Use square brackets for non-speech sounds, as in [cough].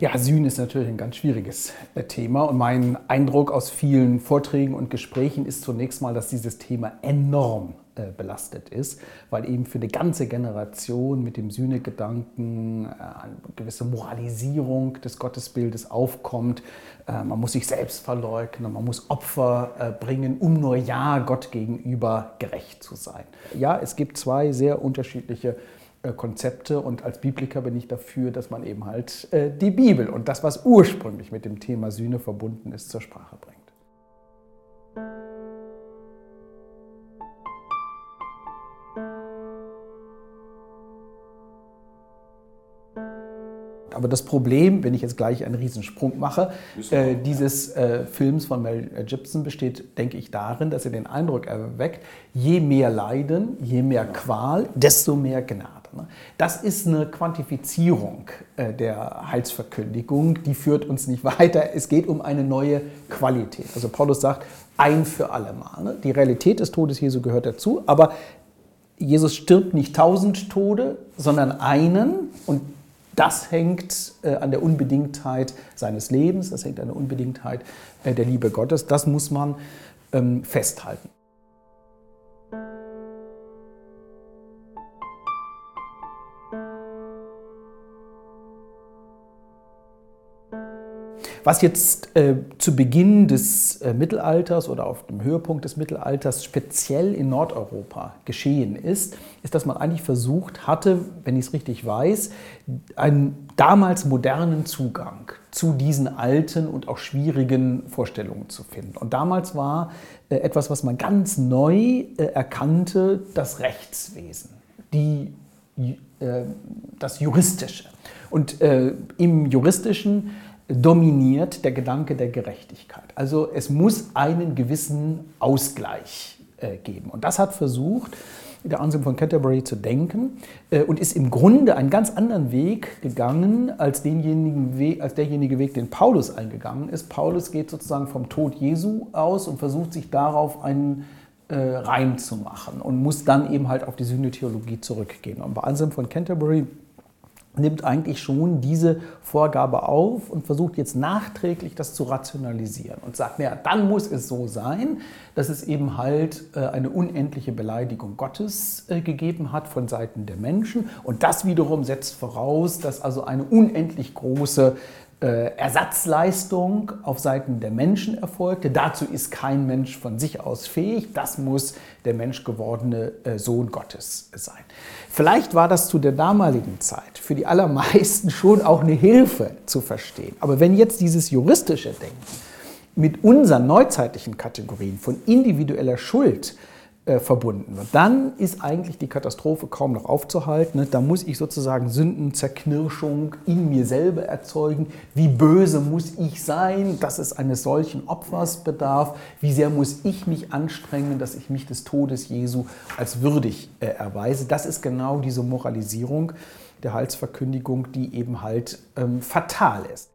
Ja, Sühne ist natürlich ein ganz schwieriges äh, Thema und mein Eindruck aus vielen Vorträgen und Gesprächen ist zunächst mal, dass dieses Thema enorm äh, belastet ist, weil eben für eine ganze Generation mit dem Sühnegedanken äh, eine gewisse Moralisierung des Gottesbildes aufkommt. Man muss sich selbst verleugnen, man muss Opfer bringen, um nur ja Gott gegenüber gerecht zu sein. Ja, es gibt zwei sehr unterschiedliche äh, Konzepte und als Bibliker bin ich dafür, dass man eben halt äh, die Bibel und das, was ursprünglich mit dem Thema Sühne verbunden ist, zur Sprache bringt. Aber das Problem, wenn ich jetzt gleich einen Riesensprung mache, äh, dieses äh, Films von Mel Gibson besteht, denke ich, darin, dass er den Eindruck erweckt, je mehr Leiden, je mehr Qual, desto mehr Gnade. Ne? Das ist eine Quantifizierung äh, der Heilsverkündigung, die führt uns nicht [laughs] weiter. Es geht um eine neue Qualität. Also Paulus sagt, ein für alle Mal. Ne? Die Realität des Todes Jesu gehört dazu, aber Jesus stirbt nicht tausend Tode, sondern einen und das hängt äh, an der Unbedingtheit seines Lebens, das hängt an der Unbedingtheit äh, der Liebe Gottes. Das muss man ähm, festhalten. Was jetzt äh, zu Beginn des äh, Mittelalters oder auf dem Höhepunkt des Mittelalters speziell in Nordeuropa geschehen ist, ist, dass man eigentlich versucht hatte, wenn ich es richtig weiß, einen damals modernen Zugang zu diesen alten und auch schwierigen Vorstellungen zu finden. Und damals war äh, etwas, was man ganz neu äh, erkannte, das Rechtswesen, die, äh, das Juristische. Und äh, im Juristischen dominiert der Gedanke der Gerechtigkeit. Also es muss einen gewissen Ausgleich äh, geben. Und das hat versucht, der Anselm von Canterbury zu denken äh, und ist im Grunde einen ganz anderen Weg gegangen als, denjenigen Weg, als derjenige Weg, den Paulus eingegangen ist. Paulus geht sozusagen vom Tod Jesu aus und versucht sich darauf einen äh, Reim zu machen und muss dann eben halt auf die Syndetheologie zurückgehen. Und bei Anselm von Canterbury nimmt eigentlich schon diese Vorgabe auf und versucht jetzt nachträglich das zu rationalisieren und sagt, naja, dann muss es so sein, dass es eben halt äh, eine unendliche Beleidigung Gottes äh, gegeben hat von Seiten der Menschen. Und das wiederum setzt voraus, dass also eine unendlich große Ersatzleistung auf Seiten der Menschen erfolgte. Dazu ist kein Mensch von sich aus fähig. Das muss der menschgewordene Sohn Gottes sein. Vielleicht war das zu der damaligen Zeit für die allermeisten [laughs] schon auch eine Hilfe zu verstehen. Aber wenn jetzt dieses juristische Denken mit unseren neuzeitlichen Kategorien von individueller Schuld äh, verbunden wird, dann ist eigentlich die Katastrophe kaum noch aufzuhalten. Ne? Da muss ich sozusagen Sündenzerknirschung in mir selber erzeugen. Wie böse muss ich sein, dass es eines solchen Opfers bedarf? Wie sehr muss ich mich anstrengen, dass ich mich des Todes Jesu als würdig äh, erweise? Das ist genau diese Moralisierung der Heilsverkündigung, die eben halt ähm, fatal ist.